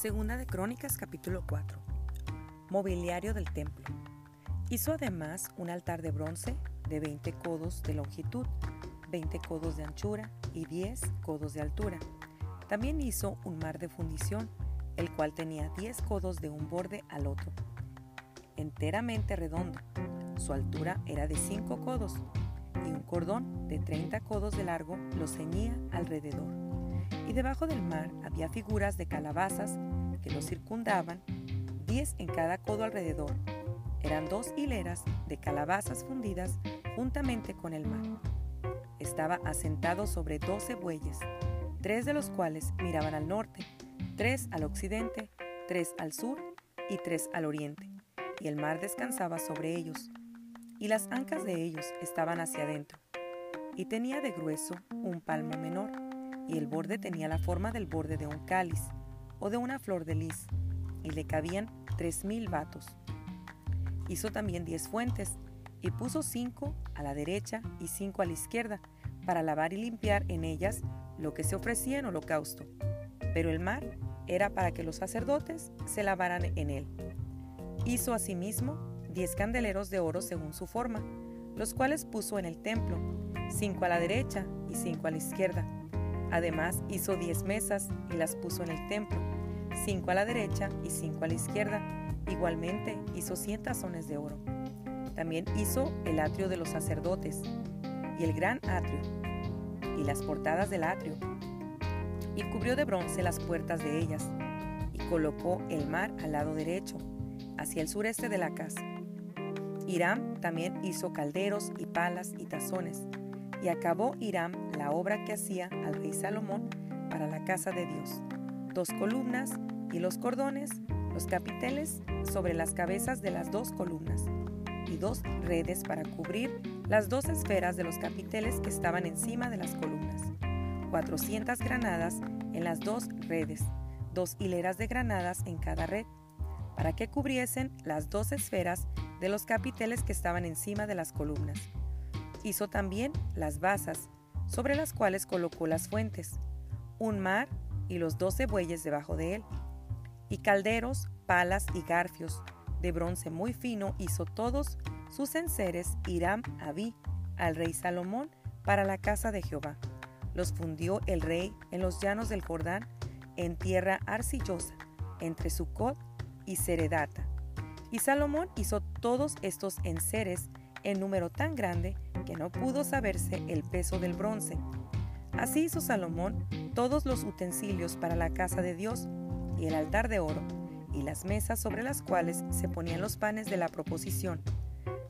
Segunda de Crónicas capítulo 4. Mobiliario del templo. Hizo además un altar de bronce de 20 codos de longitud, 20 codos de anchura y 10 codos de altura. También hizo un mar de fundición, el cual tenía 10 codos de un borde al otro, enteramente redondo. Su altura era de 5 codos y un cordón de 30 codos de largo lo ceñía alrededor y debajo del mar había figuras de calabazas que lo circundaban, diez en cada codo alrededor. Eran dos hileras de calabazas fundidas juntamente con el mar. Estaba asentado sobre doce bueyes, tres de los cuales miraban al norte, tres al occidente, tres al sur y tres al oriente, y el mar descansaba sobre ellos, y las ancas de ellos estaban hacia adentro, y tenía de grueso un palmo menor y el borde tenía la forma del borde de un cáliz o de una flor de lis, y le cabían tres mil vatos. Hizo también diez fuentes, y puso cinco a la derecha y cinco a la izquierda, para lavar y limpiar en ellas lo que se ofrecía en holocausto. Pero el mar era para que los sacerdotes se lavaran en él. Hizo asimismo diez candeleros de oro según su forma, los cuales puso en el templo, cinco a la derecha y cinco a la izquierda Además hizo diez mesas y las puso en el templo, cinco a la derecha y cinco a la izquierda. Igualmente hizo cien tazones de oro. También hizo el atrio de los sacerdotes y el gran atrio y las portadas del atrio. Y cubrió de bronce las puertas de ellas y colocó el mar al lado derecho, hacia el sureste de la casa. Hiram también hizo calderos y palas y tazones y acabó Hiram la obra que hacía al rey Salomón para la casa de Dios. Dos columnas y los cordones, los capiteles sobre las cabezas de las dos columnas, y dos redes para cubrir las dos esferas de los capiteles que estaban encima de las columnas. Cuatrocientas granadas en las dos redes, dos hileras de granadas en cada red, para que cubriesen las dos esferas de los capiteles que estaban encima de las columnas Hizo también las basas, sobre las cuales colocó las fuentes, un mar y los doce bueyes debajo de él, y calderos, palas y garfios, de bronce muy fino hizo todos sus enseres Hiram Abí al rey Salomón para la casa de Jehová. Los fundió el rey en los llanos del Jordán, en tierra arcillosa, entre Sucot y Seredata. Y Salomón hizo todos estos enseres en número tan grande que no pudo saberse el peso del bronce. Así hizo Salomón todos los utensilios para la casa de Dios y el altar de oro y las mesas sobre las cuales se ponían los panes de la proposición.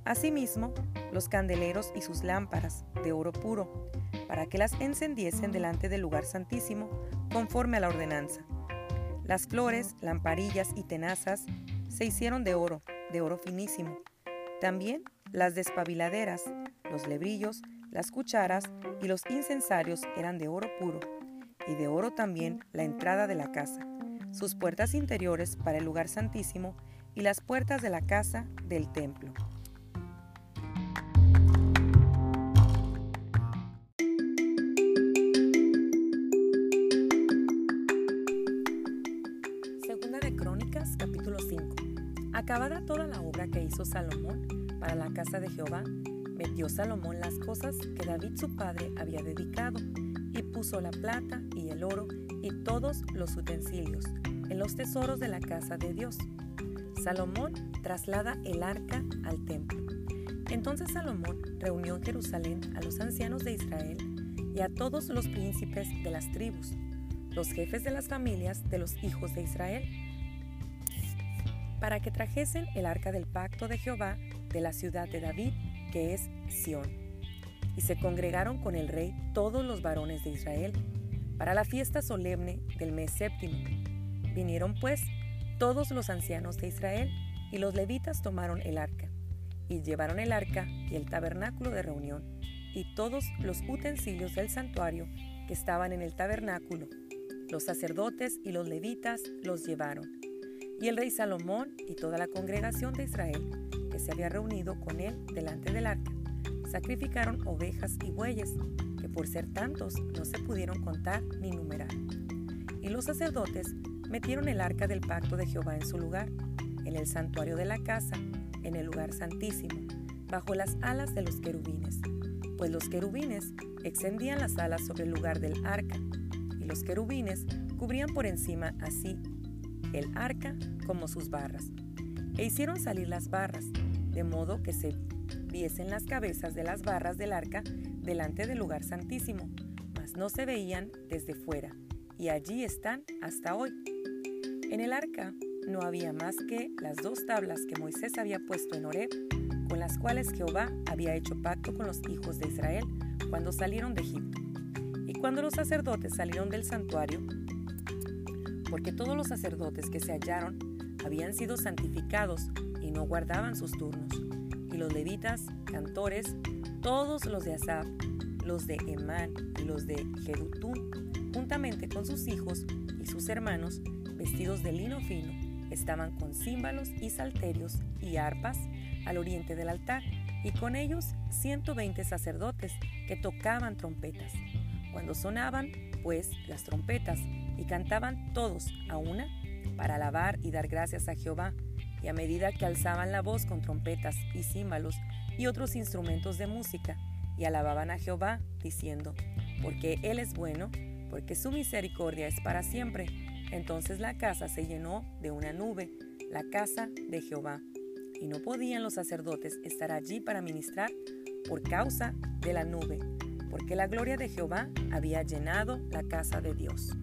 Asimismo, los candeleros y sus lámparas de oro puro, para que las encendiesen delante del lugar santísimo, conforme a la ordenanza. Las flores, lamparillas y tenazas se hicieron de oro, de oro finísimo. También las despabiladeras, los lebrillos, las cucharas y los incensarios eran de oro puro, y de oro también la entrada de la casa, sus puertas interiores para el lugar santísimo y las puertas de la casa del templo. Segunda de Crónicas, capítulo 5. Acabada toda la obra que hizo Salomón, para la casa de Jehová, metió Salomón las cosas que David su padre había dedicado, y puso la plata y el oro y todos los utensilios en los tesoros de la casa de Dios. Salomón traslada el arca al templo. Entonces Salomón reunió en Jerusalén a los ancianos de Israel y a todos los príncipes de las tribus, los jefes de las familias de los hijos de Israel, para que trajesen el arca del pacto de Jehová de la ciudad de David, que es Sión. Y se congregaron con el rey todos los varones de Israel para la fiesta solemne del mes séptimo. Vinieron pues todos los ancianos de Israel y los levitas tomaron el arca y llevaron el arca y el tabernáculo de reunión y todos los utensilios del santuario que estaban en el tabernáculo. Los sacerdotes y los levitas los llevaron. Y el rey Salomón y toda la congregación de Israel se había reunido con él delante del arca. Sacrificaron ovejas y bueyes, que por ser tantos no se pudieron contar ni numerar. Y los sacerdotes metieron el arca del pacto de Jehová en su lugar, en el santuario de la casa, en el lugar santísimo, bajo las alas de los querubines, pues los querubines extendían las alas sobre el lugar del arca, y los querubines cubrían por encima así el arca como sus barras. E hicieron salir las barras, de modo que se viesen las cabezas de las barras del arca delante del lugar santísimo, mas no se veían desde fuera, y allí están hasta hoy. En el arca no había más que las dos tablas que Moisés había puesto en Horeb, con las cuales Jehová había hecho pacto con los hijos de Israel cuando salieron de Egipto. Y cuando los sacerdotes salieron del santuario, porque todos los sacerdotes que se hallaron habían sido santificados guardaban sus turnos, y los levitas, cantores, todos los de Asaf, los de Emán y los de Jerutún, juntamente con sus hijos y sus hermanos, vestidos de lino fino, estaban con címbalos y salterios y arpas al oriente del altar, y con ellos 120 sacerdotes que tocaban trompetas. Cuando sonaban, pues, las trompetas, y cantaban todos a una, para alabar y dar gracias a Jehová, y a medida que alzaban la voz con trompetas y címbalos y otros instrumentos de música, y alababan a Jehová, diciendo, porque Él es bueno, porque su misericordia es para siempre. Entonces la casa se llenó de una nube, la casa de Jehová, y no podían los sacerdotes estar allí para ministrar por causa de la nube, porque la gloria de Jehová había llenado la casa de Dios.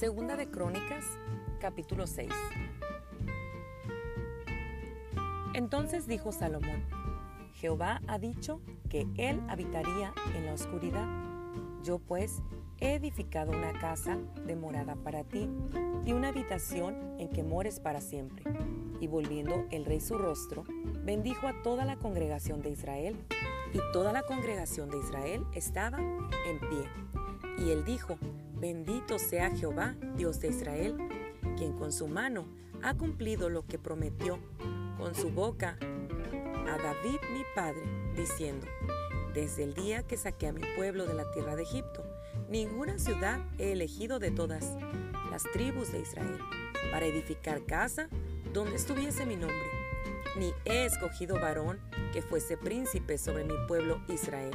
Segunda de Crónicas, capítulo 6. Entonces dijo Salomón, Jehová ha dicho que él habitaría en la oscuridad. Yo pues he edificado una casa de morada para ti y una habitación en que mores para siempre. Y volviendo el rey su rostro, bendijo a toda la congregación de Israel, y toda la congregación de Israel estaba en pie. Y él dijo, Bendito sea Jehová, Dios de Israel, quien con su mano ha cumplido lo que prometió con su boca a David mi padre, diciendo, Desde el día que saqué a mi pueblo de la tierra de Egipto, ninguna ciudad he elegido de todas las tribus de Israel para edificar casa donde estuviese mi nombre, ni he escogido varón que fuese príncipe sobre mi pueblo Israel.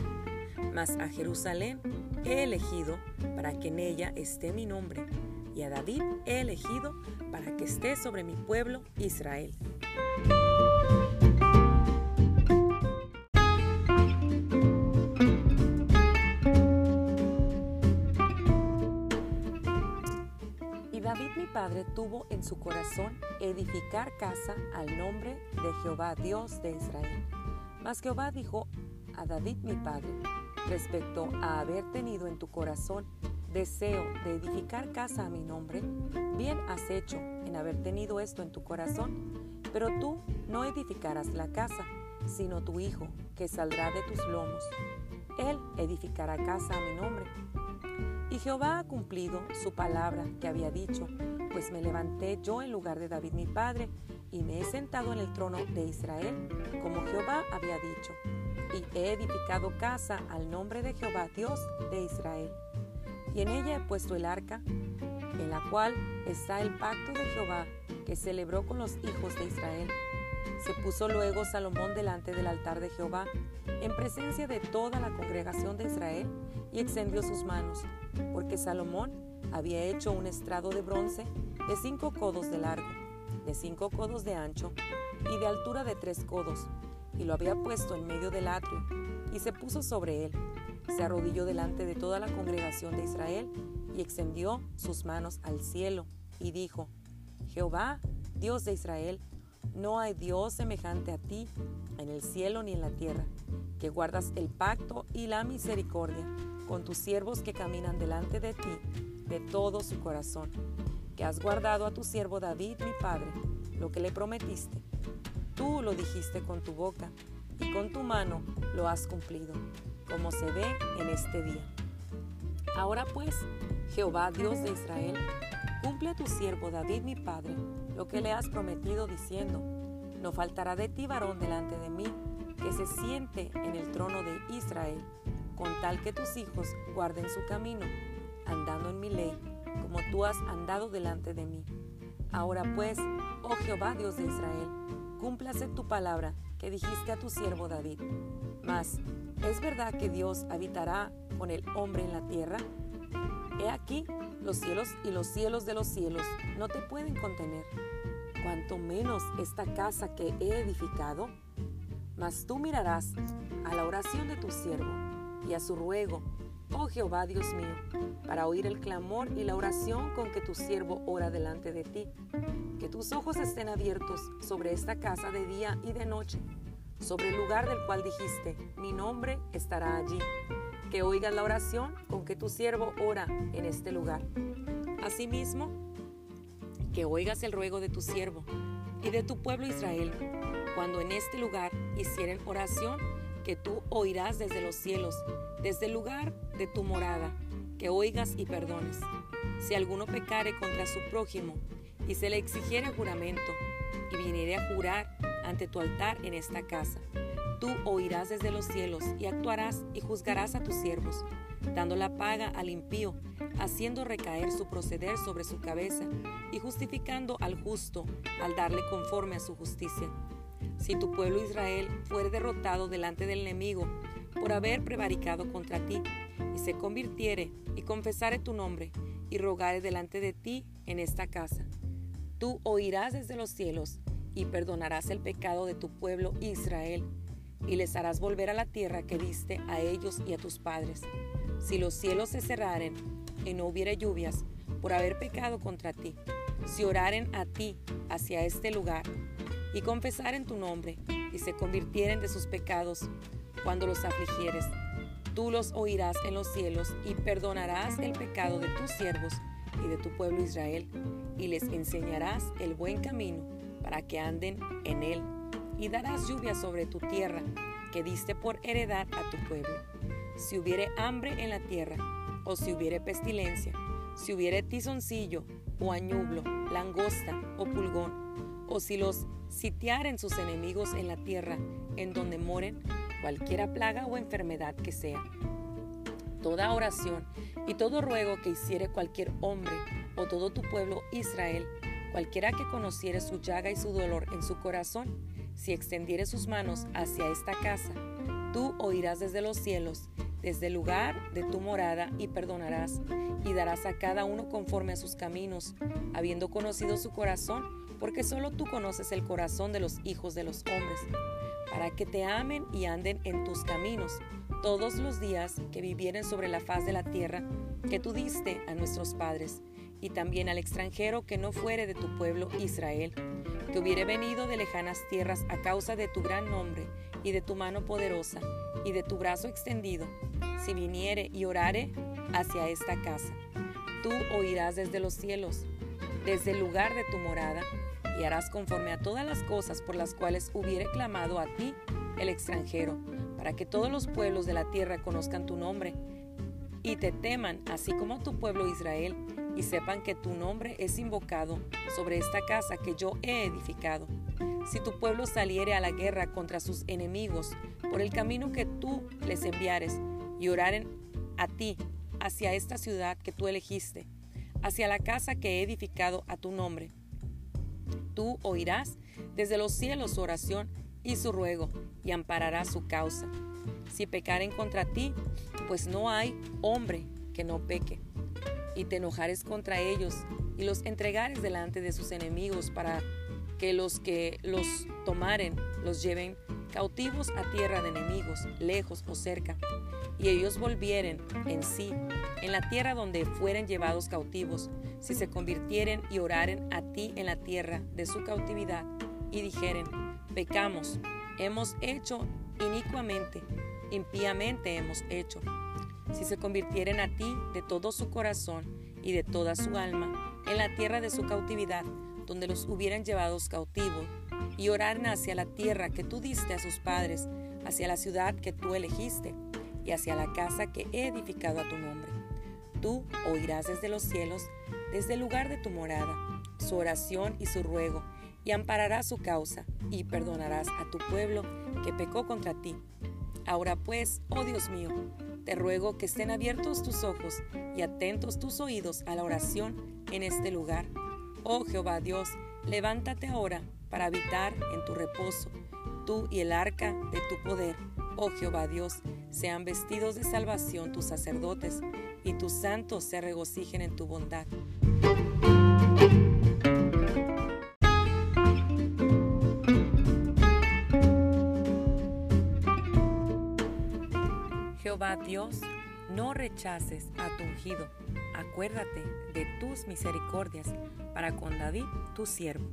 Mas a Jerusalén he elegido para que en ella esté mi nombre, y a David he elegido para que esté sobre mi pueblo Israel. Y David mi padre tuvo en su corazón edificar casa al nombre de Jehová Dios de Israel. Mas Jehová dijo a David mi padre, respecto a haber tenido en tu corazón deseo de edificar casa a mi nombre, bien has hecho en haber tenido esto en tu corazón, pero tú no edificarás la casa, sino tu hijo, que saldrá de tus lomos. Él edificará casa a mi nombre. Y Jehová ha cumplido su palabra que había dicho, pues me levanté yo en lugar de David mi padre, y me he sentado en el trono de Israel, como Jehová había dicho y he edificado casa al nombre de Jehová Dios de Israel. Y en ella he puesto el arca, en la cual está el pacto de Jehová que celebró con los hijos de Israel. Se puso luego Salomón delante del altar de Jehová, en presencia de toda la congregación de Israel, y extendió sus manos, porque Salomón había hecho un estrado de bronce de cinco codos de largo, de cinco codos de ancho y de altura de tres codos, y lo había puesto en medio del atrio, y se puso sobre él. Se arrodilló delante de toda la congregación de Israel y extendió sus manos al cielo y dijo, Jehová, Dios de Israel, no hay Dios semejante a ti en el cielo ni en la tierra, que guardas el pacto y la misericordia con tus siervos que caminan delante de ti de todo su corazón, que has guardado a tu siervo David, mi padre, lo que le prometiste Tú lo dijiste con tu boca y con tu mano lo has cumplido, como se ve en este día. Ahora pues, Jehová Dios de Israel, cumple a tu siervo David mi padre lo que le has prometido diciendo, No faltará de ti varón delante de mí, que se siente en el trono de Israel, con tal que tus hijos guarden su camino, andando en mi ley, como tú has andado delante de mí. Ahora pues, oh Jehová Dios de Israel, cúmplase tu palabra que dijiste a tu siervo David. Mas, ¿es verdad que Dios habitará con el hombre en la tierra? He aquí, los cielos y los cielos de los cielos no te pueden contener, cuanto menos esta casa que he edificado. Mas tú mirarás a la oración de tu siervo y a su ruego, oh Jehová Dios mío, para oír el clamor y la oración con que tu siervo ora delante de ti. Que tus ojos estén abiertos sobre esta casa de día y de noche, sobre el lugar del cual dijiste, mi nombre estará allí que oigas la oración con que tu siervo ora en este lugar. Asimismo, que oigas el ruego de tu siervo y de tu pueblo Israel, cuando en este lugar hicieren oración, que tú oirás desde los cielos, desde el lugar de tu morada, que oigas y perdones. Si alguno pecare contra su prójimo y se le exigiere juramento, y viniere a jurar ante tu altar en esta casa, Tú oirás desde los cielos y actuarás y juzgarás a tus siervos, dando la paga al impío, haciendo recaer su proceder sobre su cabeza y justificando al justo al darle conforme a su justicia. Si tu pueblo Israel fuere derrotado delante del enemigo por haber prevaricado contra ti, y se convirtiere y confesare tu nombre, y rogare delante de ti en esta casa, tú oirás desde los cielos y perdonarás el pecado de tu pueblo Israel y les harás volver a la tierra que diste a ellos y a tus padres. Si los cielos se cerraren y no hubiere lluvias por haber pecado contra ti, si oraren a ti hacia este lugar y confesaren tu nombre y se convirtieren de sus pecados cuando los afligieres, tú los oirás en los cielos y perdonarás el pecado de tus siervos y de tu pueblo Israel y les enseñarás el buen camino para que anden en él y darás lluvia sobre tu tierra, que diste por heredad a tu pueblo. Si hubiere hambre en la tierra, o si hubiere pestilencia, si hubiere tizoncillo, o añublo, langosta, o pulgón, o si los sitiaren sus enemigos en la tierra en donde moren, cualquiera plaga o enfermedad que sea. Toda oración y todo ruego que hiciere cualquier hombre o todo tu pueblo Israel, cualquiera que conociere su llaga y su dolor en su corazón, si extendiere sus manos hacia esta casa, tú oirás desde los cielos, desde el lugar de tu morada, y perdonarás, y darás a cada uno conforme a sus caminos, habiendo conocido su corazón, porque solo tú conoces el corazón de los hijos de los hombres, para que te amen y anden en tus caminos todos los días que vivieren sobre la faz de la tierra que tú diste a nuestros padres, y también al extranjero que no fuere de tu pueblo Israel que hubiere venido de lejanas tierras a causa de tu gran nombre y de tu mano poderosa y de tu brazo extendido, si viniere y orare hacia esta casa. Tú oirás desde los cielos, desde el lugar de tu morada, y harás conforme a todas las cosas por las cuales hubiere clamado a ti el extranjero, para que todos los pueblos de la tierra conozcan tu nombre y te teman, así como tu pueblo Israel, y sepan que tu nombre es invocado sobre esta casa que yo he edificado. Si tu pueblo saliere a la guerra contra sus enemigos por el camino que tú les enviares y oraren a ti hacia esta ciudad que tú elegiste, hacia la casa que he edificado a tu nombre, tú oirás. Desde los cielos su oración y su ruego y ampararás su causa. Si pecaren contra ti, pues no hay hombre que no peque. Y te enojares contra ellos y los entregares delante de sus enemigos para que los que los tomaren los lleven cautivos a tierra de enemigos, lejos o cerca, y ellos volvieren en sí, en la tierra donde fueren llevados cautivos, si se convirtieren y oraren a ti en la tierra de su cautividad, y dijeren, pecamos, hemos hecho inicuamente, impíamente hemos hecho si se convirtieren a ti de todo su corazón y de toda su alma en la tierra de su cautividad, donde los hubieran llevados cautivos, y oraran hacia la tierra que tú diste a sus padres, hacia la ciudad que tú elegiste, y hacia la casa que he edificado a tu nombre. Tú oirás desde los cielos, desde el lugar de tu morada, su oración y su ruego, y ampararás su causa, y perdonarás a tu pueblo que pecó contra ti. Ahora pues, oh Dios mío, te ruego que estén abiertos tus ojos y atentos tus oídos a la oración en este lugar. Oh Jehová Dios, levántate ahora para habitar en tu reposo, tú y el arca de tu poder. Oh Jehová Dios, sean vestidos de salvación tus sacerdotes, y tus santos se regocijen en tu bondad. Jehová Dios, no rechaces a tu ungido, acuérdate de tus misericordias para con David tu siervo.